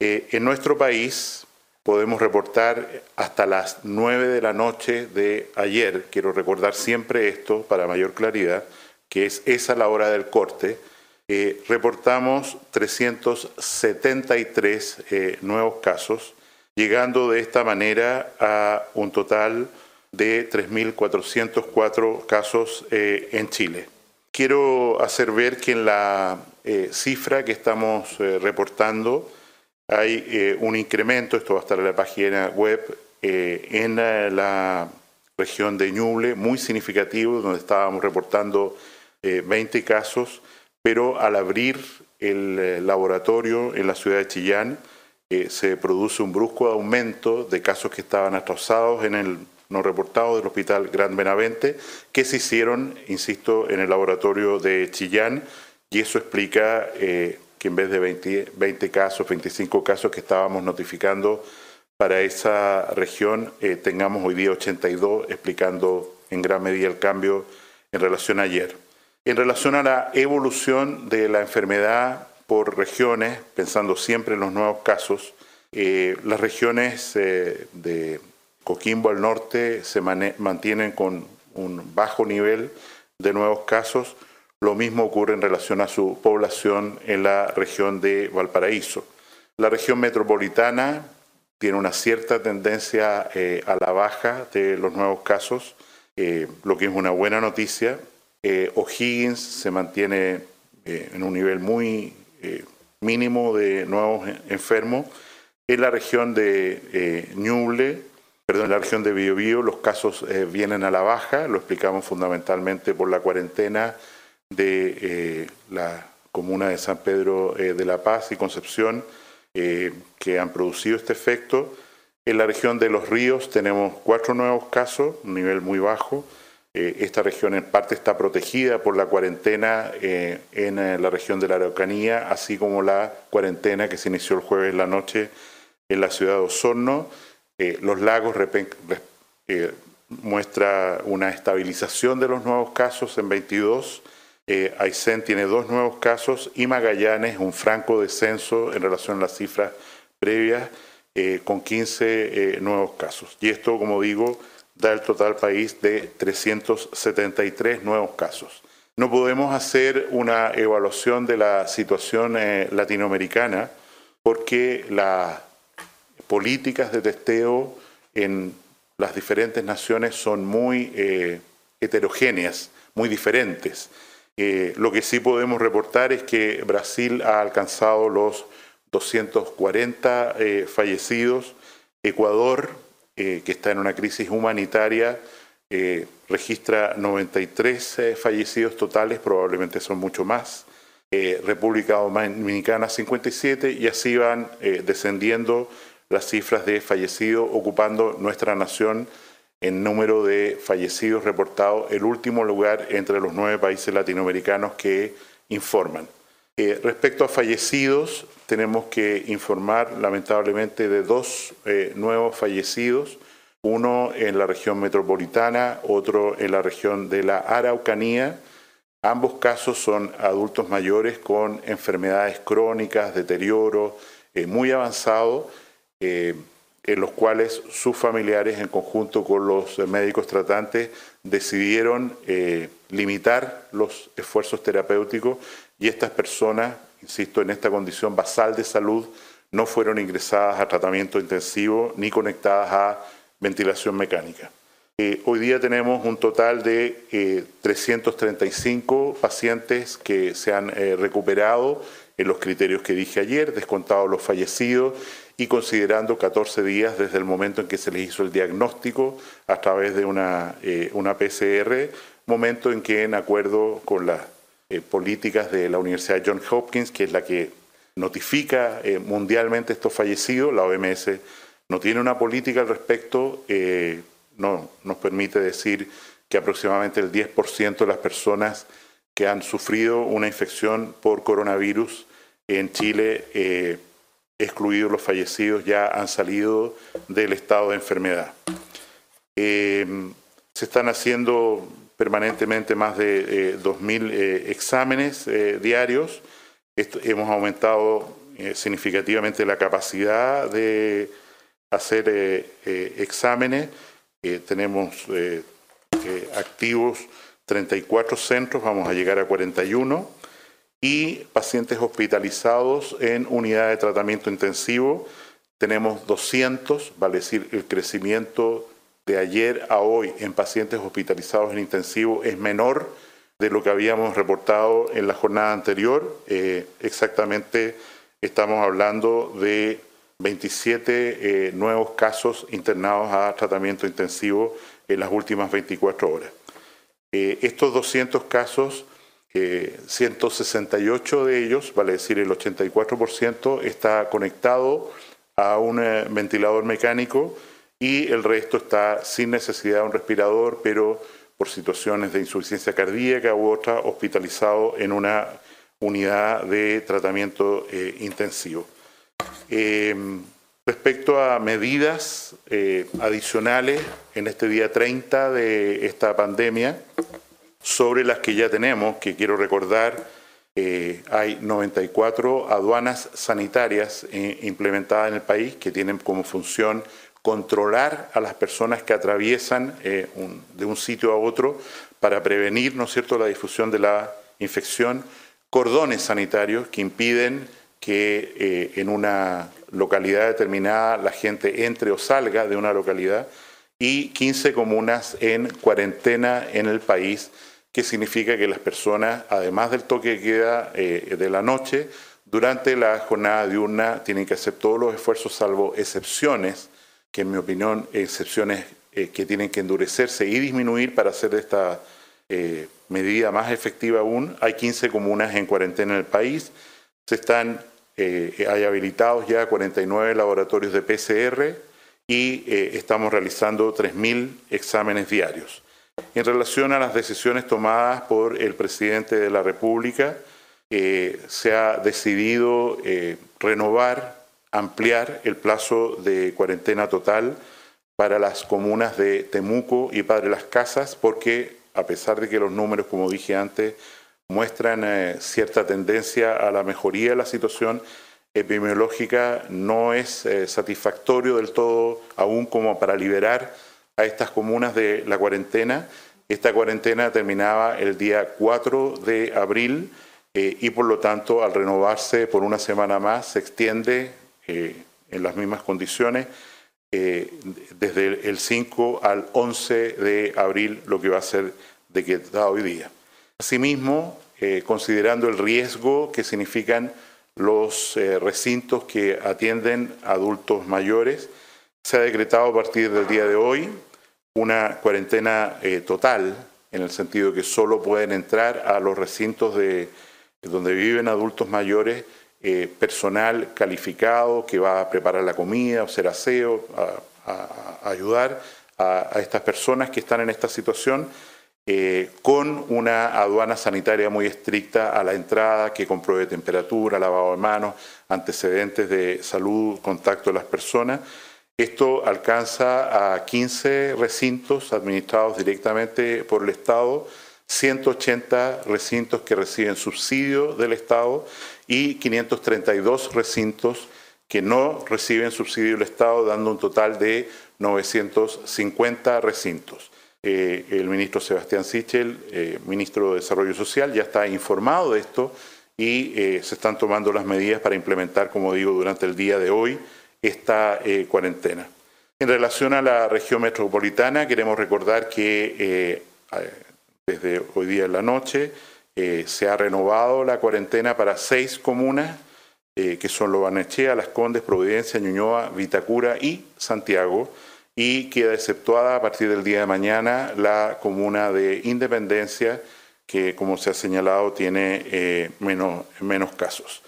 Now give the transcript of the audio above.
en nuestro país podemos reportar hasta las 9 de la noche de ayer, quiero recordar siempre esto para mayor claridad, que es esa la hora del corte, eh, reportamos 373 eh, nuevos casos, llegando de esta manera a un total de 3.404 casos eh, en Chile. Quiero hacer ver que en la cifra que estamos reportando hay un incremento, esto va a estar en la página web, en la región de Ñuble, muy significativo, donde estábamos reportando 20 casos pero al abrir el eh, laboratorio en la ciudad de Chillán eh, se produce un brusco aumento de casos que estaban atrasados en el no reportado del Hospital Gran Benavente, que se hicieron, insisto, en el laboratorio de Chillán, y eso explica eh, que en vez de 20, 20, casos, 25 casos que estábamos notificando para esa región, tengamos hoy día 82, explicando en gran medida el cambio en relación a ayer. En relación a la evolución de la enfermedad por regiones, pensando siempre en los nuevos casos, eh, las regiones eh, de Coquimbo al norte se mantienen con un bajo nivel de nuevos casos. Lo mismo ocurre en relación a su población en la región de Valparaíso. La región metropolitana tiene una cierta tendencia eh, a la baja de los nuevos casos, lo que es una buena noticia. Eh, O'Higgins se mantiene eh, en un nivel muy eh, mínimo de nuevos enfermos. En la región de Ñuble, perdón, en la región de Biobío, los casos vienen a la baja, lo explicamos fundamentalmente por la cuarentena de la comuna de San Pedro de la Paz y Concepción, que han producido este efecto. En la región de los ríos tenemos cuatro nuevos casos, un nivel muy bajo. Eh, esta región en parte está protegida por la cuarentena eh, en eh, la región de la Araucanía, así como la cuarentena que se inició el jueves en la noche en la ciudad de Osorno. los lagos muestra una estabilización de los nuevos casos en 22. Aysén tiene dos nuevos casos y Magallanes un franco descenso en relación a las cifras previas con 15 nuevos casos. Y esto, como digo, da el total país de 373 nuevos casos. No podemos hacer una evaluación de la situación eh, latinoamericana porque las políticas de testeo en las diferentes naciones son muy eh, heterogéneas, muy diferentes. Eh, lo que sí podemos reportar es que Brasil ha alcanzado los 240 fallecidos, Ecuador eh, que está en una crisis humanitaria, eh, registra 93 eh, fallecidos totales, probablemente son mucho más. República Dominicana 57 y así van descendiendo las cifras de fallecidos, ocupando nuestra nación en número de fallecidos reportados el último lugar entre los nueve países latinoamericanos que informan. Eh, respecto a fallecidos, tenemos que informar lamentablemente de dos eh, nuevos fallecidos, uno en la región metropolitana, otro en la región de la Araucanía. Ambos casos son adultos mayores con enfermedades crónicas, deterioro eh, muy avanzado, en los cuales sus familiares, en conjunto con los médicos tratantes, decidieron limitar los esfuerzos terapéuticos y estas personas, insisto, en esta condición basal de salud, no fueron ingresadas a tratamiento intensivo ni conectadas a ventilación mecánica. Eh, hoy día tenemos un total de 335 eh, pacientes que se han eh, recuperado en los criterios que dije ayer, descontados los fallecidos y considerando 14 días desde el momento en que se les hizo el diagnóstico a través de una, una PCR, momento en que en acuerdo con la eh, políticas de la Universidad Johns Hopkins, que es la que notifica eh, mundialmente estos fallecidos. La OMS no tiene una política al respecto, eh, no nos permite decir que aproximadamente el 10% de las personas que han sufrido una infección por coronavirus en Chile, excluidos los fallecidos, ya han salido del estado de enfermedad. se están haciendo permanentemente más de 2.000 eh, exámenes eh, diarios. hemos aumentado significativamente la capacidad de hacer exámenes. tenemos activos 34 centros, vamos a llegar a 41, y pacientes hospitalizados en unidad de tratamiento intensivo. Tenemos 200, vale decir, el crecimiento de ayer a hoy en pacientes hospitalizados en intensivo es menor de lo que habíamos reportado en la jornada anterior. Eh, exactamente estamos hablando de 27 eh, nuevos casos internados a tratamiento intensivo en las últimas 24 horas. Eh, estos 200 casos, 168 de ellos, vale decir el 84%, está conectado a un ventilador mecánico y el resto está sin necesidad de un respirador, pero por situaciones de insuficiencia cardíaca u otra, hospitalizado en una unidad de tratamiento eh, intensivo. Em, respecto a medidas eh, adicionales en este día 30 de esta pandemia, sobre las que ya tenemos, que quiero recordar, eh, hay 94 aduanas sanitarias implementadas en el país que tienen como función controlar a las personas que atraviesan eh, de un sitio a otro para prevenir, ¿no es cierto?, la difusión de la infección, cordones sanitarios que impiden que eh, en una localidad determinada la gente entre o salga de una localidad y 15 comunas en cuarentena en el país, que significa que las personas, además del toque de queda eh, de la noche, durante la jornada diurna tienen que hacer todos los esfuerzos, salvo excepciones, que en mi opinión excepciones eh, que tienen que endurecerse y disminuir para hacer esta eh, medida más efectiva aún. Hay 15 comunas en cuarentena en el país, se están, hay habilitados ya 49 laboratorios de PCR y estamos realizando 3.000 exámenes diarios. En relación a las decisiones tomadas por el presidente de la República, se ha decidido renovar ampliar el plazo de cuarentena total para las comunas de Temuco y Padre Las Casas, porque a pesar de que los números, como dije antes, muestran eh, cierta tendencia a la mejoría de la situación epidemiológica, no es eh, satisfactorio del todo aún como para liberar a estas comunas de la cuarentena. Esta cuarentena terminaba el día 4 de abril eh, y por lo tanto al renovarse por una semana más se extiende en las mismas condiciones eh, desde el 5 al 11 de abril, lo que va a ser de que está hoy día. Asimismo, eh, considerando el riesgo que significan los eh, recintos que atienden adultos mayores, se ha decretado a partir del día de hoy una cuarentena total, en el sentido que solo pueden entrar a los recintos de, donde viven adultos mayores eh, personal calificado que va a preparar la comida, hacer aseo, a, ayudar a, estas personas que están en esta situación, eh, con una aduana sanitaria muy estricta a la entrada, que compruebe temperatura, lavado de manos, antecedentes de salud, contacto de las personas. Esto alcanza a 15 recintos administrados directamente por el Estado, 180 recintos que reciben subsidio del Estado y 532 recintos que no reciben subsidio del Estado, dando un total de 950 recintos. Eh, el ministro Sebastián Sichel, eh, ministro de Desarrollo Social, ya está informado de esto y eh, se están tomando las medidas para implementar, como digo, durante el día de hoy esta cuarentena. En relación a la región metropolitana, queremos recordar que desde hoy día en la noche se ha renovado la cuarentena para seis comunas, que son Lobanechea, Las Condes, Providencia, Ñuñoa, Vitacura y Santiago, y queda exceptuada a partir del día de mañana la comuna de Independencia, que como se ha señalado tiene eh, menos, menos casos.